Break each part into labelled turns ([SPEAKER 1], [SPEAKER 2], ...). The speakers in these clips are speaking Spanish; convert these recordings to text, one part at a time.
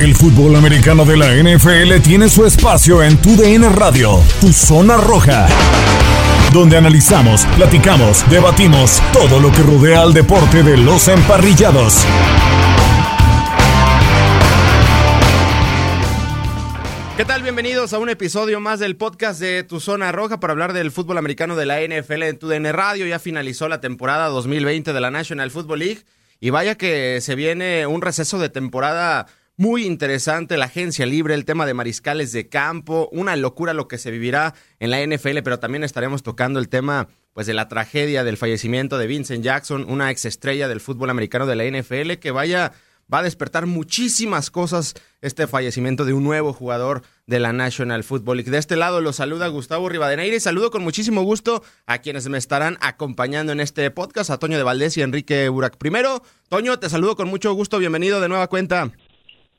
[SPEAKER 1] El fútbol americano de la NFL tiene su espacio en Tu DN Radio, Tu Zona Roja, donde analizamos, platicamos, debatimos todo lo que rodea al deporte de los emparrillados.
[SPEAKER 2] ¿Qué tal? Bienvenidos a un episodio más del podcast de Tu Zona Roja para hablar del fútbol americano de la NFL en Tu DN Radio. Ya finalizó la temporada 2020 de la National Football League y vaya que se viene un receso de temporada muy interesante, la agencia libre, el tema de mariscales de campo, una locura lo que se vivirá en la NFL, pero también estaremos tocando el tema pues de la tragedia del fallecimiento de Vincent Jackson, una ex estrella del fútbol americano de la NFL, que vaya va a despertar muchísimas cosas este fallecimiento de un nuevo jugador de la National Football League. De este lado lo saluda Gustavo Rivadeneira y saludo con muchísimo gusto a quienes me estarán acompañando en este podcast, a Toño de Valdés y Enrique Burak. Primero, Toño, te saludo con mucho gusto, bienvenido de nueva cuenta.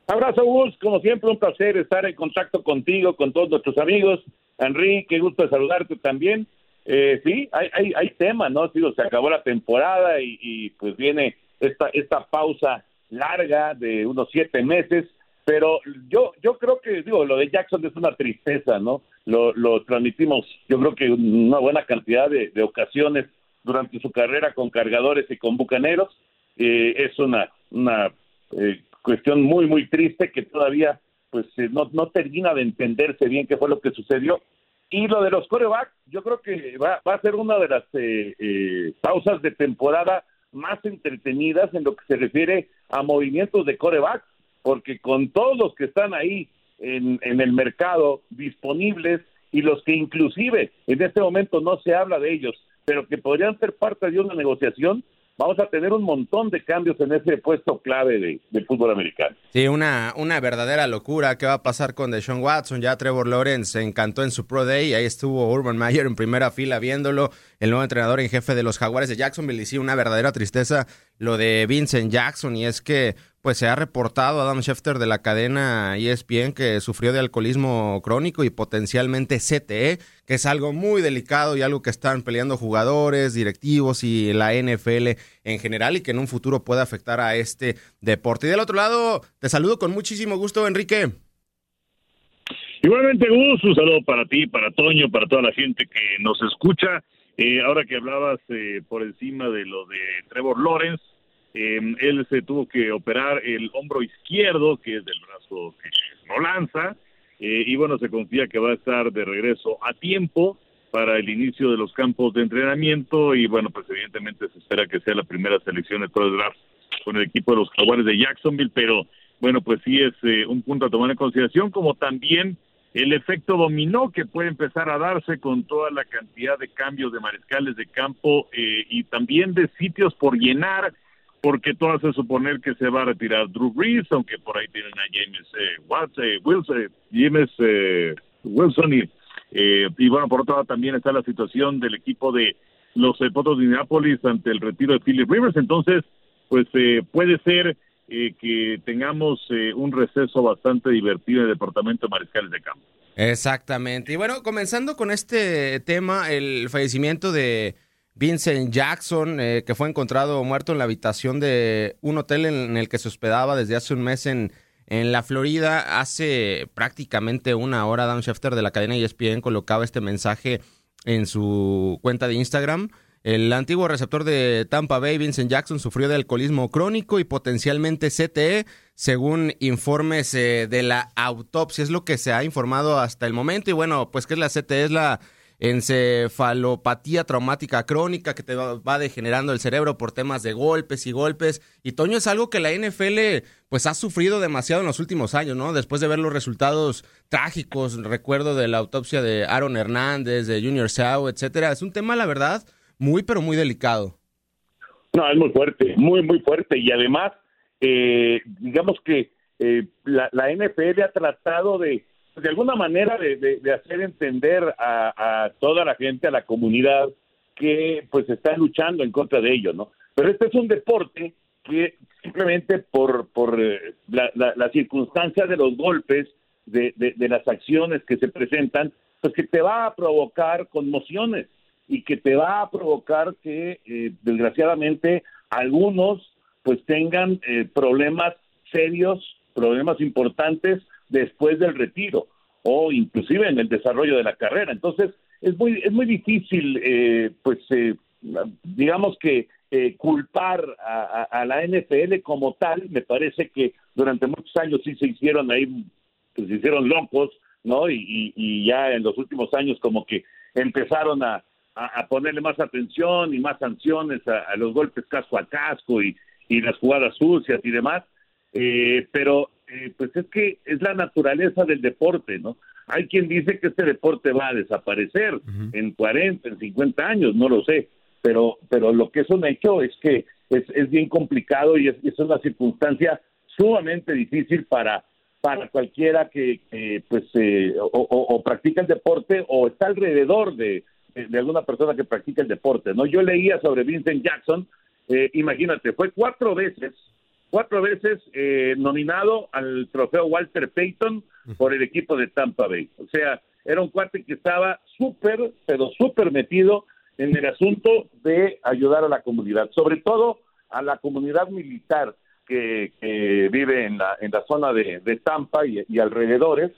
[SPEAKER 3] Abrazo, Gus. Como siempre, un placer estar en contacto contigo, con todos nuestros amigos. Enrique, qué gusto saludarte también. Eh, sí, hay, hay, hay tema, ¿no? Digo, se acabó la temporada y, y, pues viene esta, esta pausa larga de unos siete meses, pero yo, yo creo que, digo, lo de Jackson es una tristeza, ¿no? Lo, lo transmitimos, yo creo que una buena cantidad de, de ocasiones durante su carrera con cargadores y con bucaneros. Eh, es una, una eh, cuestión muy, muy triste que todavía pues eh, no, no termina de entenderse bien qué fue lo que sucedió. Y lo de los corebacks, yo creo que va, va a ser una de las eh, eh, pausas de temporada más entretenidas en lo que se refiere a movimientos de coreback, porque con todos los que están ahí en, en el mercado disponibles y los que inclusive en este momento no se habla de ellos, pero que podrían ser parte de una negociación, vamos a tener un montón de cambios en ese puesto clave de, de, fútbol americano.
[SPEAKER 2] Sí, una, una verdadera locura. ¿Qué va a pasar con Deshaun Watson? Ya Trevor Lawrence se encantó en su Pro Day. Ahí estuvo Urban Meyer en primera fila viéndolo. El nuevo entrenador en jefe de los Jaguares de Jacksonville. Y sí, una verdadera tristeza lo de Vincent Jackson. Y es que pues se ha reportado Adam Schefter de la cadena ESPN que sufrió de alcoholismo crónico y potencialmente CTE, que es algo muy delicado y algo que están peleando jugadores, directivos y la NFL en general y que en un futuro puede afectar a este deporte. Y del otro lado, te saludo con muchísimo gusto, Enrique.
[SPEAKER 3] Igualmente, un saludo para ti, para Toño, para toda la gente que nos escucha. Eh, ahora que hablabas eh, por encima de lo de Trevor Lawrence, eh, él se tuvo que operar el hombro izquierdo, que es del brazo que no lanza, eh, y bueno, se confía que va a estar de regreso a tiempo para el inicio de los campos de entrenamiento y bueno, pues evidentemente se espera que sea la primera selección de todo el draft con el equipo de los Jaguares de Jacksonville, pero bueno, pues sí es eh, un punto a tomar en consideración, como también el efecto dominó que puede empezar a darse con toda la cantidad de cambios de mariscales de campo eh, y también de sitios por llenar porque todo hace suponer que se va a retirar Drew Brees, aunque por ahí tienen a James eh, Watts, eh, Wilson, James eh, Wilson y, eh, y bueno, por otro lado también está la situación del equipo de los eh, Potros de Indianapolis ante el retiro de Philip Rivers, entonces pues puede ser eh, que tengamos eh, un receso bastante divertido en el departamento de mariscales de campo.
[SPEAKER 2] Exactamente. Y bueno, comenzando con este tema, el fallecimiento de Vincent Jackson, eh, que fue encontrado muerto en la habitación de un hotel en el que se hospedaba desde hace un mes en, en la Florida. Hace prácticamente una hora, Dan Schefter de la cadena ESPN colocaba este mensaje en su cuenta de Instagram. El antiguo receptor de Tampa Bay, Vincent Jackson, sufrió de alcoholismo crónico y potencialmente CTE, según informes eh, de la autopsia. Es lo que se ha informado hasta el momento. Y bueno, pues que es la CTE, es la encefalopatía traumática crónica que te va degenerando el cerebro por temas de golpes y golpes. Y Toño es algo que la NFL pues ha sufrido demasiado en los últimos años, ¿no? Después de ver los resultados trágicos, recuerdo de la autopsia de Aaron Hernández, de Junior Sau, etcétera. Es un tema, la verdad, muy pero muy delicado.
[SPEAKER 3] No, es muy fuerte, muy, muy fuerte. Y además, eh, digamos que eh, la, la, NFL ha tratado de, de alguna manera, de, hacer entender a, toda la gente, a la comunidad, que pues está luchando en contra de ello, ¿no? Pero este es un deporte que simplemente por, por eh, la, la, circunstancia de los golpes, de, de, las acciones que se presentan, pues que te va a provocar conmociones y que te va a provocar que, eh, desgraciadamente, algunos pues tengan eh, problemas serios, problemas importantes después del retiro o inclusive en el desarrollo de la carrera. Entonces, es muy, es muy difícil, eh, pues, eh, digamos que eh, culpar a, la NFL como tal. Me parece que durante muchos años sí se hicieron ahí, pues, se hicieron locos, ¿no? Y, ya en los últimos años como que empezaron a, ponerle más atención y más sanciones a, los golpes casco a casco y, y las jugadas sucias y demás. pero eh, pues es que es la naturaleza del deporte, ¿no? Hay quien dice que este deporte va a desaparecer en 40, en 50 años, no lo sé, pero, pero lo que es un hecho es que es, es bien complicado y es, es una circunstancia sumamente difícil para para cualquiera que, pues eh, o, practica el deporte o está alrededor de, de, alguna persona que practica el deporte, ¿no? Yo leía sobre Vincent Jackson, eh, imagínate, fue cuatro veces cuatro veces eh, nominado al trofeo Walter Payton por el equipo de Tampa Bay. O sea, era un cuate que estaba súper, pero súper metido en el asunto de ayudar a la comunidad, sobre todo a la comunidad militar que, vive en la, en la zona de, Tampa y, alrededores,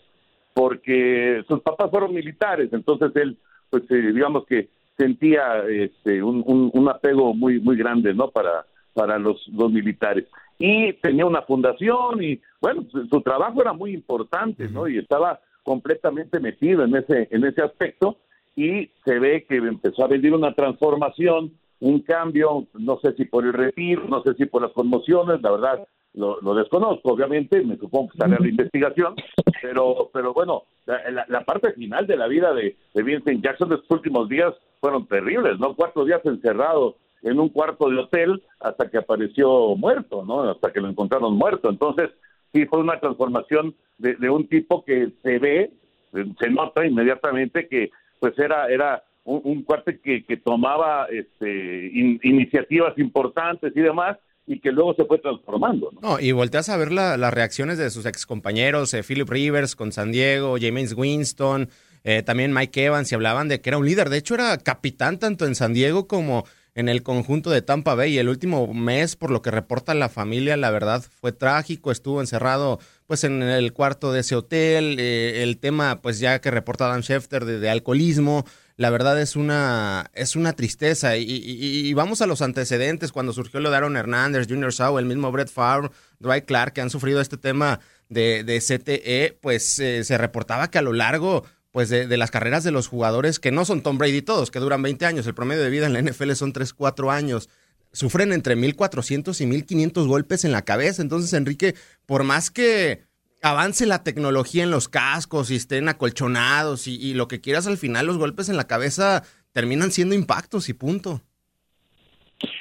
[SPEAKER 3] porque sus papás fueron militares, entonces él, pues eh, digamos que sentía este, un, un, apego muy, muy grande, ¿no? Para, para los, los militares y tenía una fundación y bueno, su, trabajo era muy importante, ¿no? Y estaba completamente metido en ese en ese aspecto y se ve que empezó a venir una transformación, un cambio, no sé si por el retiro, no sé si por las conmociones, la verdad lo, desconozco, obviamente, me supongo que sale a la investigación, pero pero bueno, la, parte final de la vida de, de Vincent Jackson de estos últimos días fueron terribles, ¿no? Cuatro días encerrados en un cuarto de hotel hasta que apareció muerto, ¿no? Hasta que lo encontraron muerto. Entonces, sí fue una transformación de, un tipo que se ve, se nota inmediatamente que pues era era un, cuarto que, que tomaba este, iniciativas importantes y demás y que luego se fue transformando.
[SPEAKER 2] No, y volteas a ver las reacciones de sus excompañeros, eh, Philip Rivers con San Diego, James Winston, eh, también Mike Evans, y hablaban de que era un líder. De hecho, era capitán tanto en San Diego como en el conjunto de Tampa Bay. El último mes, por lo que reporta la familia, la verdad fue trágico. Estuvo encerrado pues en el cuarto de ese hotel. Eh, el tema, pues ya que reporta Dan Schefter de, alcoholismo. La verdad es una, es una tristeza. Y, vamos a los antecedentes. Cuando surgió lo de Aaron Hernández, Junior Sau, el mismo Brett Favre, Dwight Clark, que han sufrido este tema de, de CTE, pues eh, se reportaba que a lo largo pues de, las carreras de los jugadores que no son Tom Brady todos, que duran 20 años, el promedio de vida en la NFL son 3, 4 años, sufren entre 1400 y 1500 golpes en la cabeza. Entonces, Enrique, por más que avance la tecnología en los cascos y estén acolchonados y, lo que quieras, al final los golpes en la cabeza terminan siendo impactos y punto.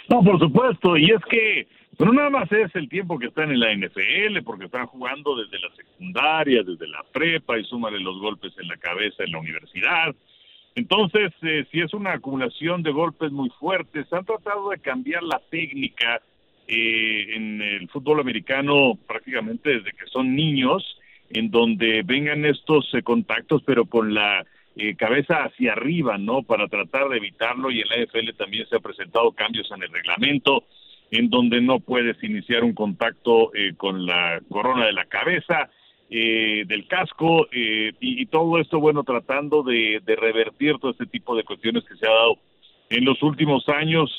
[SPEAKER 4] No, por supuesto, y es que pero nada más es el tiempo que están en la NFL, porque están jugando desde la secundaria, desde la prepa y súmale los golpes en la cabeza en la universidad. Entonces, eh, si es una acumulación de golpes muy fuertes, han tratado de cambiar la técnica eh, en el fútbol americano prácticamente desde que son niños, en donde vengan estos eh, contactos, pero con la cabeza hacia arriba, ¿no? Para tratar de evitarlo y en la NFL también se han presentado cambios en el reglamento en donde no puedes iniciar un contacto eh, con la corona de la cabeza, eh, del casco, eh, y, todo esto, bueno, tratando de, revertir todo este tipo de cuestiones que se ha dado en los últimos años.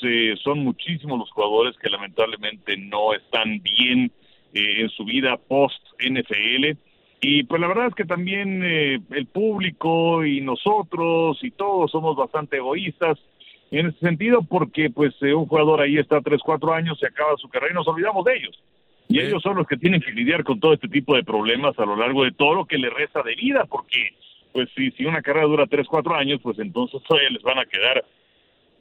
[SPEAKER 4] son muchísimos los jugadores que lamentablemente no están bien en su vida post-NFL. Y pues la verdad es que también el público y nosotros y todos somos bastante egoístas en ese sentido porque pues eh, un jugador ahí está tres, cuatro años, se acaba su carrera y nos olvidamos de ellos. Y ellos son los que tienen que lidiar con todo este tipo de problemas a lo largo de todo lo que les resta de vida, porque pues si, si una carrera dura tres, cuatro años, pues entonces todavía les van a quedar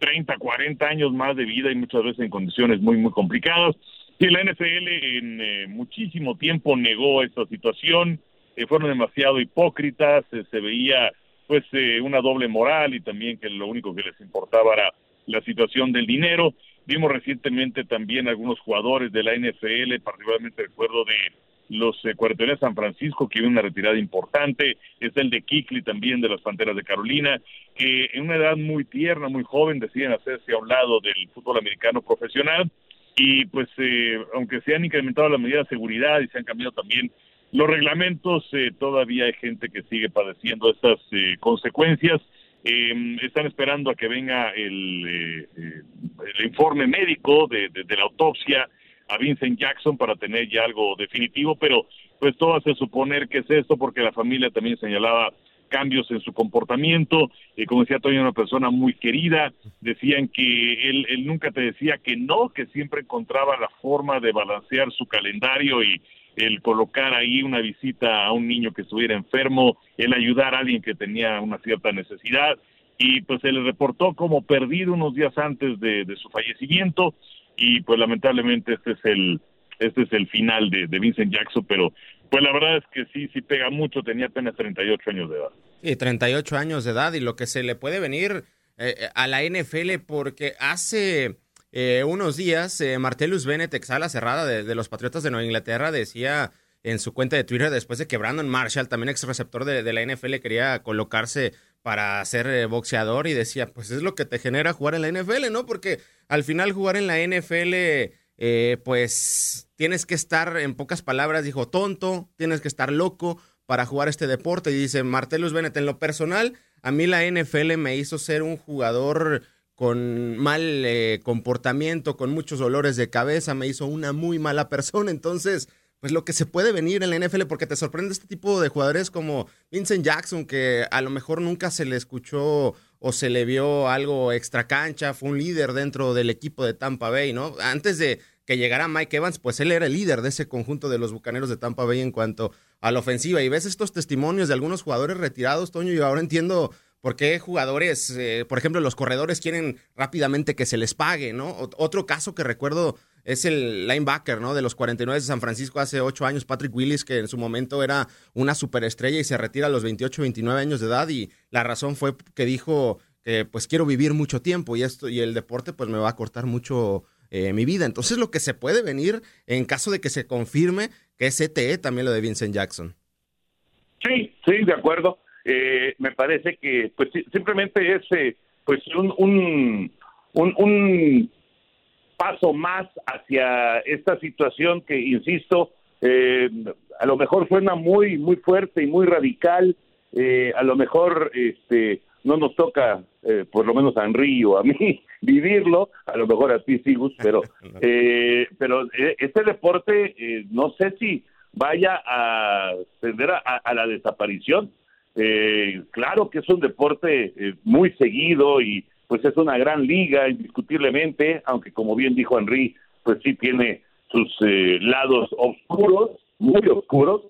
[SPEAKER 4] 30, 40 años más de vida y muchas veces en condiciones muy, muy complicadas. Sí, la NFL en eh, muchísimo tiempo negó esta situación, eh, fueron demasiado hipócritas, se veía pues una doble moral y también que lo único que les importaba era la situación del dinero. Vimos recientemente también algunos jugadores de la NFL, particularmente recuerdo de los eh, de San Francisco, que viene una retirada importante, está el de Kikli también de las Panteras de Carolina, que en una edad muy tierna, muy joven, deciden hacerse a un lado del fútbol americano profesional y pues eh, aunque se han incrementado las medidas de seguridad y se han cambiado también los reglamentos, eh, todavía hay gente que sigue padeciendo estas eh, consecuencias. Em, están esperando a que venga el, el informe médico de, de la autopsia a Vincent Jackson para tener ya algo definitivo, pero pues todo hace suponer que es esto porque la familia también señalaba cambios en su comportamiento, eh, como decía todavía una persona muy querida, decían que él, él nunca te decía que no, que siempre encontraba la forma de balancear su calendario y el colocar ahí una visita a un niño que estuviera enfermo, el ayudar a alguien que tenía una cierta necesidad, y pues se le reportó como perdido unos días antes de, de su fallecimiento, y pues lamentablemente este es el este es el final de, de, Vincent Jackson, pero pues la verdad es que sí, sí pega mucho, tenía apenas 38 años de edad.
[SPEAKER 2] Sí, 38 años de edad y lo que se le puede venir eh, a la NFL porque hace eh, unos días eh, Martellus Bennett, ex ala cerrada de, los Patriotas de Nueva Inglaterra, decía en su cuenta de Twitter después de que Brandon Marshall, también ex receptor de, de la NFL, quería colocarse para ser eh, boxeador y decía, pues es lo que te genera jugar en la NFL, ¿no? Porque al final jugar en la NFL, eh, pues tienes que estar, en pocas palabras, dijo, tonto, tienes que estar loco para jugar este deporte. Y dice, Martelus Bennett, en lo personal, a mí la NFL me hizo ser un jugador con mal eh, comportamiento, con muchos dolores de cabeza, me hizo una muy mala persona. Entonces, pues lo que se puede venir en la NFL, porque te sorprende este tipo de jugadores como Vincent Jackson, que a lo mejor nunca se le escuchó o se le vio algo extra cancha, fue un líder dentro del equipo de Tampa Bay, ¿no? Antes de que llegara Mike Evans, pues él era el líder de ese conjunto de los Bucaneros de Tampa Bay en cuanto a la ofensiva. Y ves estos testimonios de algunos jugadores retirados, Toño, y ahora entiendo por qué jugadores, eh, por ejemplo, los corredores quieren rápidamente que se les pague, ¿no? otro caso que recuerdo es el linebacker, ¿no? De los 49 de San Francisco hace ocho años, Patrick Willis, que en su momento era una superestrella y se retira a los 28, 29 años de edad y la razón fue que dijo pues quiero vivir mucho tiempo y esto y el deporte pues me va a cortar mucho eh, mi vida. Entonces lo que se puede venir en caso de que se confirme que es ETE también lo de Vincent Jackson.
[SPEAKER 3] Sí, sí, de acuerdo. Eh, me parece que pues simplemente es eh, pues un, un, un paso más hacia esta situación que, insisto, eh, a lo mejor suena muy, muy fuerte y muy radical, eh, a lo mejor este, no nos toca, eh, por lo menos a Henry o a mí, vivirlo, a lo mejor a ti sí, pero, eh, pero eh, este deporte eh, no sé si vaya a tender a, a la desaparición. Eh, claro que es un deporte eh, muy seguido y pues es una gran liga, indiscutiblemente, aunque como bien dijo Henry, pues sí tiene sus eh, lados oscuros, muy oscuros,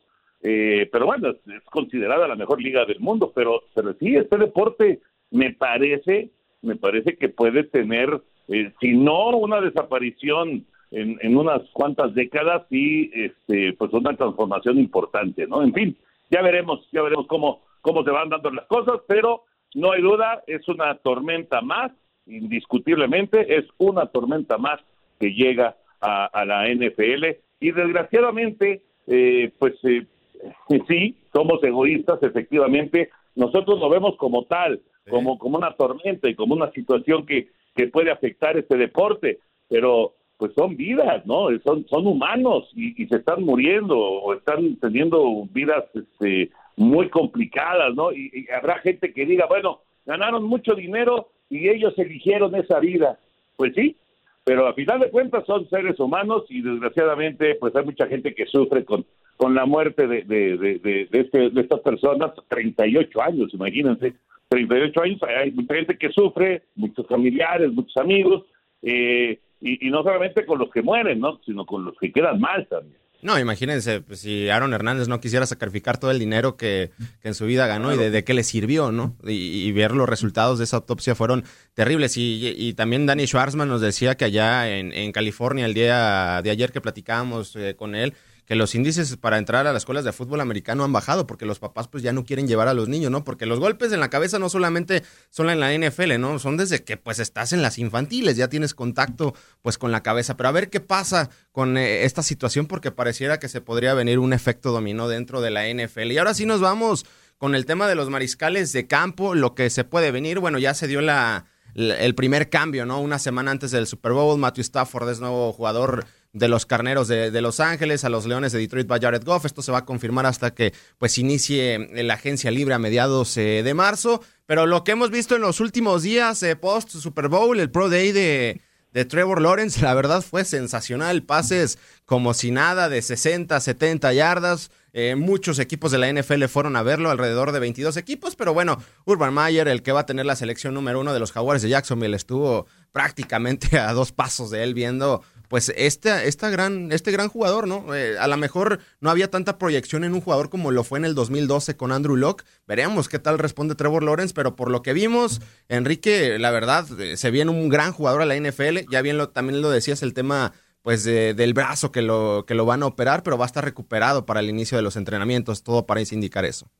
[SPEAKER 3] eh, pero bueno, es, considerada la mejor liga del mundo, pero, pero sí, este deporte me parece, me parece que puede tener, eh, si no una desaparición en, en unas cuantas décadas, sí, este, pues una transformación importante, ¿no? En fin, ya veremos, ya veremos cómo, cómo se van dando las cosas, pero no hay duda, es una tormenta más, indiscutiblemente, es una tormenta más que llega a, a la NFL y desgraciadamente, eh, pues eh, sí, somos egoístas, efectivamente, nosotros lo vemos como tal, como, como una tormenta y como una situación que, que puede afectar este deporte, pero pues son vidas, ¿no? Son, son humanos y, y se están muriendo o están teniendo vidas este, muy complicadas, ¿no? Y, y, habrá gente que diga, bueno, ganaron mucho dinero y ellos eligieron esa vida. Pues sí, pero a final de cuentas son seres humanos y desgraciadamente pues hay mucha gente que sufre con, con la muerte de, de, de, de, este, de estas personas, 38 años, imagínense, 38 años, hay mucha gente que sufre, muchos familiares, muchos amigos, eh, y, no solamente con los que mueren, ¿no? Sino con los que quedan mal también.
[SPEAKER 2] No, imagínense, pues, si Aaron Hernández no quisiera sacrificar todo el dinero que, en su vida ganó y de, qué le sirvió, ¿no? Y, ver los resultados de esa autopsia fueron terribles. Y, también Danny Schwarzman nos decía que allá en, California, el día de ayer que platicábamos eh, con él, que los índices para entrar a las escuelas de fútbol americano han bajado porque los papás pues ya no quieren llevar a los niños, ¿no? Porque los golpes en la cabeza no solamente son en la NFL, ¿no? Son desde que pues estás en las infantiles, ya tienes contacto pues con la cabeza. Pero a ver qué pasa con eh, esta situación porque pareciera que se podría venir un efecto dominó dentro de la NFL. Y ahora sí nos vamos con el tema de los mariscales de campo, lo que se puede venir. Bueno, ya se dio la el primer cambio, ¿no? Una semana antes del Super Bowl, Matthew Stafford es nuevo jugador de los carneros de, Los Ángeles a los Leones de Detroit by Jared Goff. Esto se va a confirmar hasta que pues inicie la agencia libre a mediados eh, de marzo. Pero lo que hemos visto en los últimos días eh, post Super Bowl, el Pro Day de, Trevor Lawrence, la verdad fue sensacional. Pases como si nada de 60, 70 yardas. Eh, muchos equipos de la NFL fueron a verlo, alrededor de 22 equipos, pero bueno, Urban Mayer, el que va a tener la selección número uno de los Jaguares de Jacksonville, estuvo prácticamente a dos pasos de él viendo pues este, esta gran, este gran jugador, ¿no? Eh, a lo mejor no había tanta proyección en un jugador como lo fue en el 2012 con Andrew Locke. Veremos qué tal responde Trevor Lawrence, pero por lo que vimos, Enrique, la verdad, eh, se viene un gran jugador a la NFL. Ya bien lo, también lo decías, el tema pues del brazo que lo, que lo van a operar, pero va a estar recuperado para el inicio de los entrenamientos. Todo parece indicar eso.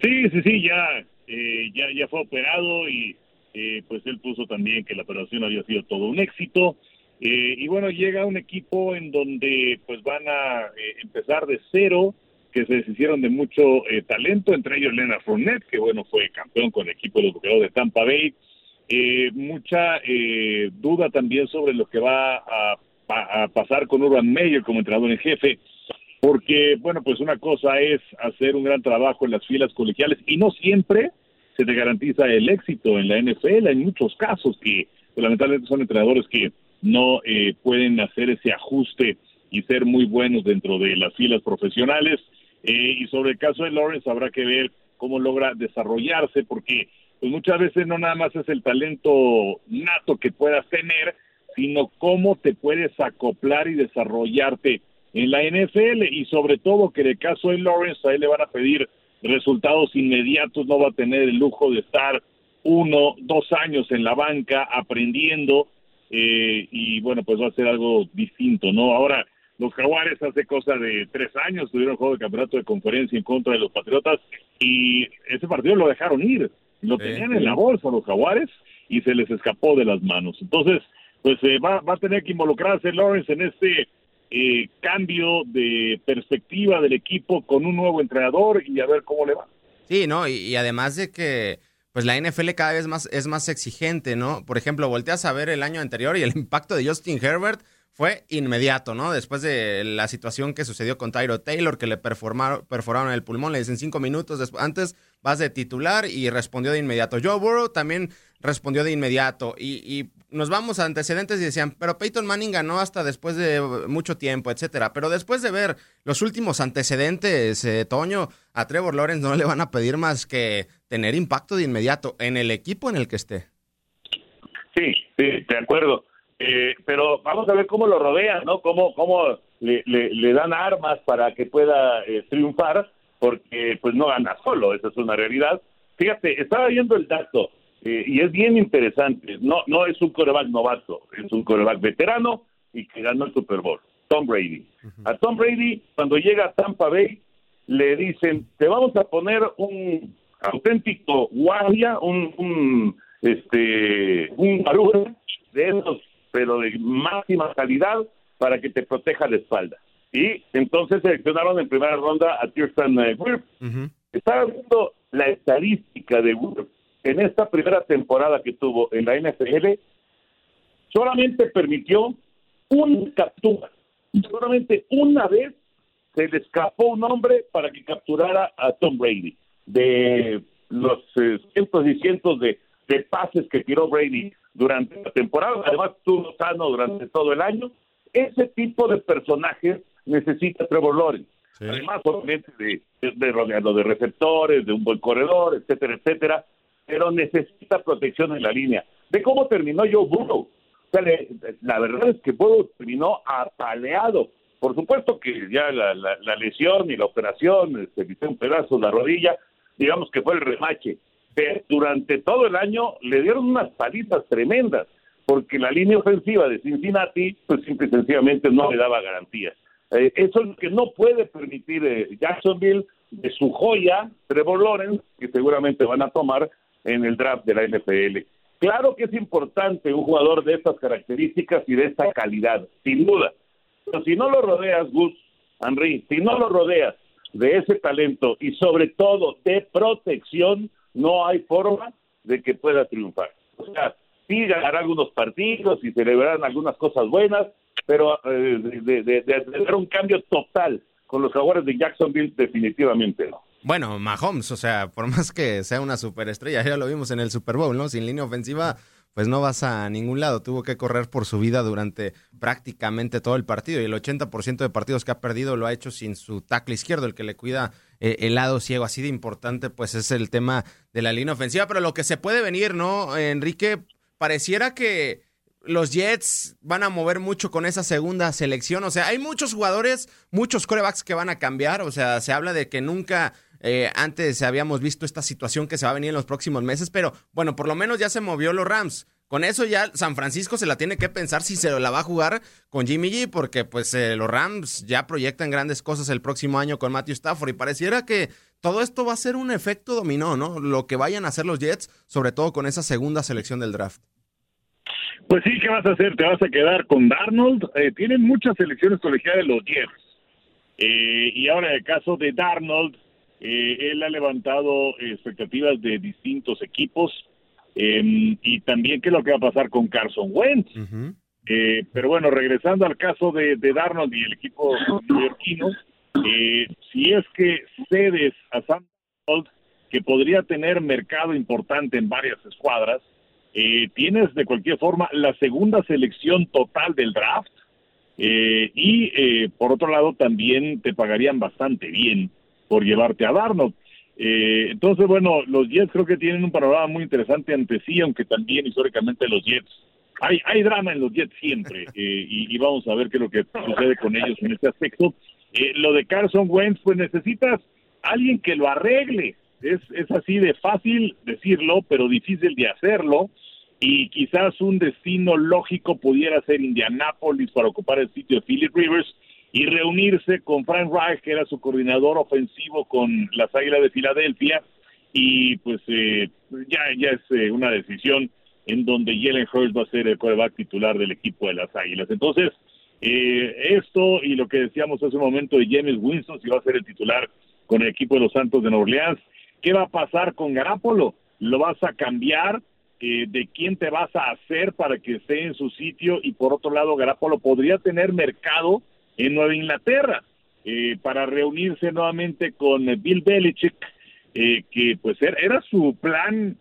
[SPEAKER 4] Sí, sí, sí, ya, eh, ya, ya fue operado y pues él puso también que la operación había sido todo un éxito. Eh, y bueno, llega un equipo en donde pues van a eh, empezar de cero, que se deshicieron de mucho eh, talento, entre ellos Leonard Fournette, que bueno, fue campeón con el equipo de los buqueros de Tampa Bay. mucha duda también sobre lo que va a, a, pasar con Urban Meyer como entrenador en jefe, porque bueno, pues una cosa es hacer un gran trabajo en las filas colegiales y no siempre se te garantiza el éxito en la NFL. Hay muchos casos que pues, lamentablemente son entrenadores que no eh, pueden hacer ese ajuste y ser muy buenos dentro de las filas profesionales. Eh, y sobre el caso de Lawrence habrá que ver cómo logra desarrollarse, porque pues muchas veces no nada más es el talento nato que puedas tener, sino cómo te puedes acoplar y desarrollarte en la NFL y sobre todo que el caso de Lawrence a él le van a pedir resultados inmediatos, no va a tener el lujo de estar uno, dos años en la banca aprendiendo eh, y bueno, pues va a ser algo distinto, ¿no? Ahora, los Jaguares hace cosa de tres años tuvieron juego de campeonato de conferencia en contra de los Patriotas y ese partido lo dejaron ir, lo tenían en la bolsa los Jaguares y se les escapó de las manos. Entonces, pues eh, va, va a tener que involucrarse Lawrence en este eh, cambio de perspectiva del equipo con un nuevo entrenador y a ver cómo le va.
[SPEAKER 2] Sí, no, y además de que pues la NFL cada vez más, es más exigente, ¿no? Por ejemplo, volteas a ver el año anterior y el impacto de Justin Herbert fue inmediato, ¿no? Después de la situación que sucedió con Tyro Taylor, que le perforaron el pulmón, le dicen cinco minutos antes vas de titular y respondió de inmediato. Joe Burrow también respondió de inmediato. Y, nos vamos a antecedentes y decían, pero Peyton Manning ganó hasta después de mucho tiempo, etcétera. Pero después de ver los últimos antecedentes, eh, Toño, a Trevor Lawrence no le van a pedir más que tener impacto de inmediato en el equipo en el que esté.
[SPEAKER 3] Sí, sí, de acuerdo. Eh, pero vamos a ver cómo lo rodean, ¿no? Cómo, cómo le, le, dan armas para que pueda eh, triunfar, porque pues no gana solo, esa es una realidad. Fíjate, estaba viendo el dato. Eh, y es bien interesante. No, no es un coreback novato, es un coreback veterano y que ganó el Super Bowl. Tom Brady. A Tom Brady, cuando llega a Tampa Bay, le dicen, te vamos a poner un auténtico guardia, un, un este, un de esos, pero de máxima calidad para que te proteja la espalda. Y entonces seleccionaron en primera ronda a Kirsten uh, Estaba viendo la estadística de Wirf en esta primera temporada que tuvo en la NFL, solamente permitió una captura. Solamente una vez se le escapó un hombre para que capturara a Tom Brady. De los eh, cientos y cientos de, pases que tiró Brady durante la temporada, además estuvo sano durante todo el año, ese tipo de personajes necesita Trevor Lawrence. Además, obviamente, de, de rodearlo de receptores, de un buen corredor, etcétera, etcétera pero necesita protección en la línea. Ve cómo terminó Joe Burrow. la verdad es que Burrow terminó apaleado Por supuesto que ya la, la, lesión y la operación, se este, un pedazo de la rodilla, digamos que fue el remache. Pero durante todo el año le dieron unas palizas tremendas, porque la línea ofensiva de Cincinnati, pues simple y sencillamente no le daba garantías. Eh, eso es lo que no puede permitir eh, Jacksonville de su joya, Trevor Lawrence, que seguramente van a tomar en el draft de la NFL. Claro que es importante un jugador de estas características y de esta calidad, sin duda. Pero si no lo rodeas, Gus, Henry, si no lo rodeas de ese talento y sobre todo de protección, no hay forma de que pueda triunfar. O sea, sí ganará algunos partidos y celebrarán algunas cosas buenas, pero eh, de, de, de, dar un cambio total con los jaguares de Jacksonville, definitivamente no.
[SPEAKER 2] Bueno, Mahomes, o sea, por más que sea una superestrella, ya lo vimos en el Super Bowl, ¿no? Sin línea ofensiva, pues no vas a ningún lado. Tuvo que correr por su vida durante prácticamente todo el partido y el 80% de partidos que ha perdido lo ha hecho sin su tackle izquierdo, el que le cuida eh, el lado ciego. Así de importante, pues es el tema de la línea ofensiva. Pero lo que se puede venir, ¿no, Enrique? Pareciera que los Jets van a mover mucho con esa segunda selección. O sea, hay muchos jugadores, muchos corebacks que van a cambiar. O sea, se habla de que nunca eh, antes habíamos visto esta situación que se va a venir en los próximos meses, pero bueno, por lo menos ya se movió los Rams. Con eso ya San Francisco se la tiene que pensar si se la va a jugar con Jimmy G, porque pues eh, los Rams ya proyectan grandes cosas el próximo año con Matthew Stafford y pareciera que todo esto va a ser un efecto dominó, ¿no? Lo que vayan a hacer los Jets, sobre todo con esa segunda selección del draft.
[SPEAKER 4] Pues sí, ¿qué vas a hacer? ¿Te vas a quedar con Darnold? Eh, tienen muchas selecciones colegiales los Jets. Eh, y ahora el caso de Darnold, eh, él ha levantado expectativas de distintos equipos. Em, y también qué es lo que va a pasar con Carson Wentz. pero bueno, regresando al caso de, de Darnold y el equipo neoyorquino, si es que cedes a Sam Darnold, que podría tener mercado importante en varias escuadras, eh, tienes de cualquier forma la segunda selección total del draft eh, y eh, por otro lado también te pagarían bastante bien por llevarte a Darnold. entonces, bueno, los Jets creo que tienen un panorama muy interesante ante sí, aunque también históricamente los Jets. Hay, hay drama en los Jets siempre y, y, vamos a ver qué es lo que sucede con ellos en este aspecto. lo de Carson Wentz, pues necesitas alguien que lo arregle. Es, es así de fácil decirlo, pero difícil de hacerlo y quizás un destino lógico pudiera ser Indianápolis para ocupar el sitio de Philip Rivers y reunirse con Frank Reich, que era su coordinador ofensivo con las Águilas de Filadelfia, y pues eh, ya, ya es eh, una decisión en donde Jalen Hurts va a ser el quarterback titular del equipo de las Águilas. Entonces, eh, esto y lo que decíamos hace un momento de James Winston, si va a ser el titular con el equipo de los Santos de Nueva Orleans, ¿qué va a pasar con Garapolo? ¿Lo vas a cambiar? Eh, de quién te vas a hacer para que esté en su sitio y por otro lado Garapolo podría tener mercado en Nueva Inglaterra eh, para reunirse nuevamente con Bill Belichick eh, que pues era su plan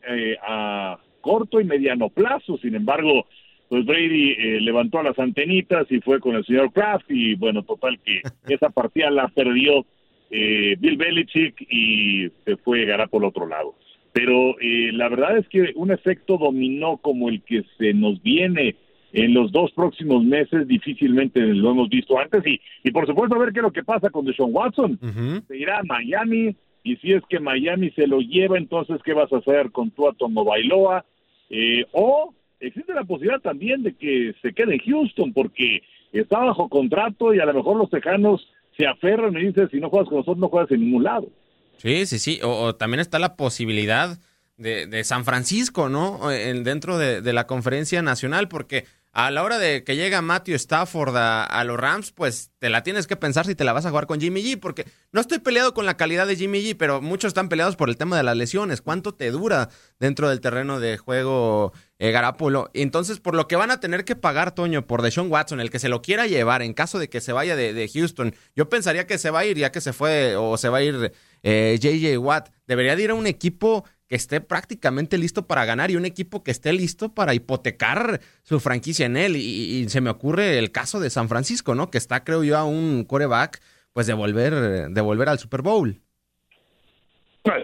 [SPEAKER 4] a corto y mediano plazo. Sin embargo pues Brady levantó las antenitas y fue con el señor Kraft y bueno total que esa partida la perdió Bill Belichick y se fue Garapolo otro lado. Pero eh, la verdad es que un efecto dominó como el que se nos viene en los dos próximos meses difícilmente lo hemos visto antes y, y por supuesto a ver qué es lo que pasa con Deshaun Watson. Se irá a Miami y si es que Miami se lo lleva, entonces ¿qué vas a hacer con tu Tomo Bailoa? Eh, o existe la posibilidad también de que se quede en Houston porque está bajo contrato y a lo mejor los tejanos se aferran y dicen si no juegas con nosotros no juegas en ningún lado.
[SPEAKER 2] Sí, sí, sí. O, también está la posibilidad de, de San Francisco, ¿no? En, dentro de, de, la conferencia nacional, porque a la hora de que llega Matthew Stafford a, los Rams, pues te la tienes que pensar si te la vas a jugar con Jimmy G, porque no estoy peleado con la calidad de Jimmy G, pero muchos están peleados por el tema de las lesiones. ¿Cuánto te dura dentro del terreno de juego eh? Entonces, por lo que van a tener que pagar, Toño, por Deshaun Watson, el que se lo quiera llevar en caso de que se vaya de, Houston, yo pensaría que se va a ir ya que se fue o se va a ir eh, JJ Watt. Debería de ir a un equipo que esté prácticamente listo para ganar y un equipo que esté listo para hipotecar su franquicia en él. Y, se me ocurre el caso de San Francisco, ¿no? Que está, creo yo, a un coreback, pues de volver, de volver al Super Bowl.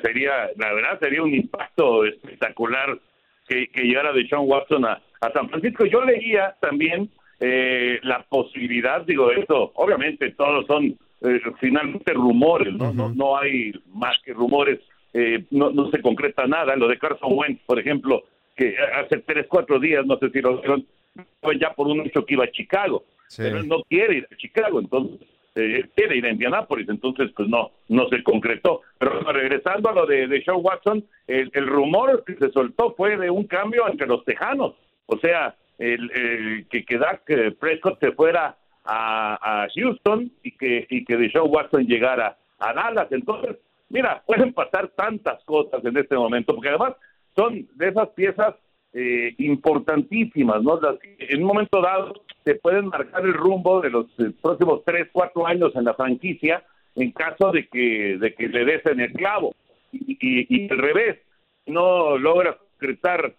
[SPEAKER 3] Sería, la verdad, sería un impacto espectacular que, que llegara de Sean Watson a, San Francisco. Yo leía también eh, la posibilidad, digo, esto, obviamente todos son eh, finalmente rumores, ¿no? ¿no? No hay más que rumores, eh, no, no se concreta nada. Lo de Carson Wentz, por ejemplo, que hace tres, cuatro días, no sé si lo vieron, ya por un hecho que iba a Chicago, pero él no quiere ir a Chicago, entonces eh, quiere ir a Indianápolis, entonces pues no, no se concretó. Pero regresando a lo de, de Sean Watson, el, el rumor que se soltó fue de un cambio entre los tejanos, o sea, el, que, que Dak Prescott se fuera a, a, Houston y que, y que Deshaun Watson llegara a Dallas. Entonces, mira, pueden pasar tantas cosas en este momento, porque además son de esas piezas eh, importantísimas, ¿no? Las en un momento dado se pueden marcar el rumbo de los eh, próximos tres, cuatro años en la franquicia en caso de que, de que le des en el clavo. Y, y, al revés, no logra concretar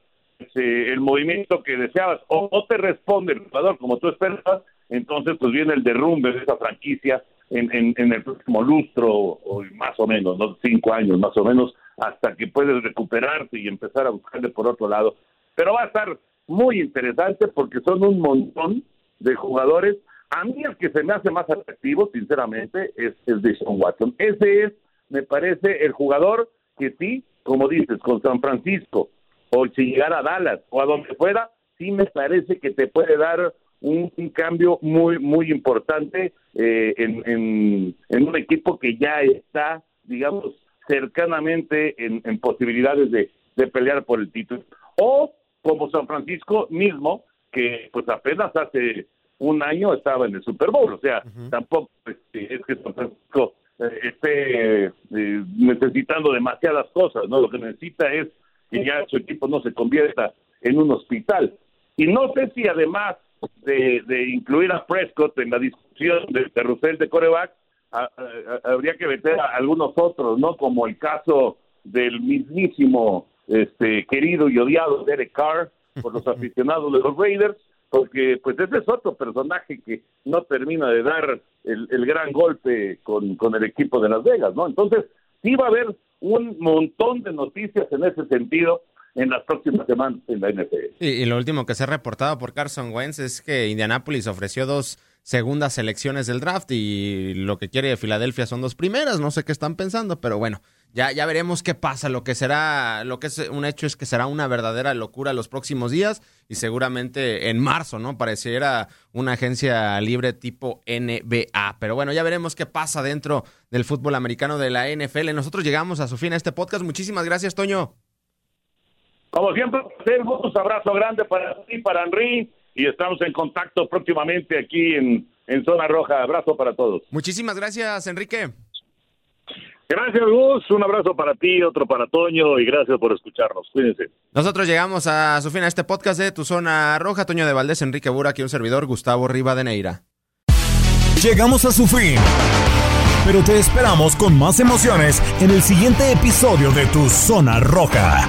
[SPEAKER 3] el movimiento que deseabas o no te responde el jugador como tú esperabas, entonces pues viene el derrumbe de esa franquicia en, en, el próximo lustro más o menos, ¿no? cinco años más o menos, hasta que puedes recuperarte y empezar a buscarle por otro lado. Pero va a estar muy interesante porque son un montón de jugadores. A mí el que se me hace más atractivo, sinceramente, es el de Sean Watson. Ese es, me parece, el jugador que sí, como dices, con San Francisco, o si llegara a Dallas o a donde fuera, sí me parece que te puede dar un, cambio muy, muy importante eh, en, en, un equipo que ya está, digamos, cercanamente en, posibilidades de, de, pelear por el título. O como San Francisco mismo, que pues apenas hace un año estaba en el Super Bowl, o sea, tampoco este, es que San Francisco eh, esté eh, necesitando demasiadas cosas, ¿no? Lo que necesita es que ya su equipo no se convierta en un hospital. Y no sé si además de, incluir a Prescott en la discusión del carrusel de coreback, habría que meter a algunos otros, ¿no? Como el caso del mismísimo este querido y odiado Derek Carr por los aficionados de los Raiders, porque pues ese es otro personaje que no termina de dar el, el gran golpe con, con el equipo de Las Vegas, ¿no? Entonces, sí va a haber un montón de noticias en ese sentido en las próximas semanas en la NFL.
[SPEAKER 2] Y, lo último que se ha reportado por Carson Wentz es que Indianapolis ofreció dos segundas selecciones del draft y lo que quiere Filadelfia son dos primeras. No sé qué están pensando, pero bueno, ya, ya veremos qué pasa. Lo que será, lo que es un hecho es que será una verdadera locura los próximos días y seguramente en marzo, ¿no? Pareciera una agencia libre tipo NBA. Pero bueno, ya veremos qué pasa dentro del fútbol americano de la NFL. Nosotros llegamos a su fin a este podcast. Muchísimas gracias, Toño.
[SPEAKER 3] Como siempre, un abrazo grande para ti, para Henry, y estamos en contacto próximamente aquí en, en Zona Roja. Abrazo para todos.
[SPEAKER 2] Muchísimas gracias, Enrique.
[SPEAKER 4] Gracias, Gus. Un abrazo para ti, otro para Toño y gracias por escucharnos. Cuídense.
[SPEAKER 2] Nosotros llegamos a su fin a este podcast de Tu Zona Roja. Toño de Valdés, Enrique Burak y un servidor, Gustavo Rivadeneira.
[SPEAKER 1] Llegamos a su fin. Pero te esperamos con más emociones en el siguiente episodio de Tu Zona Roja.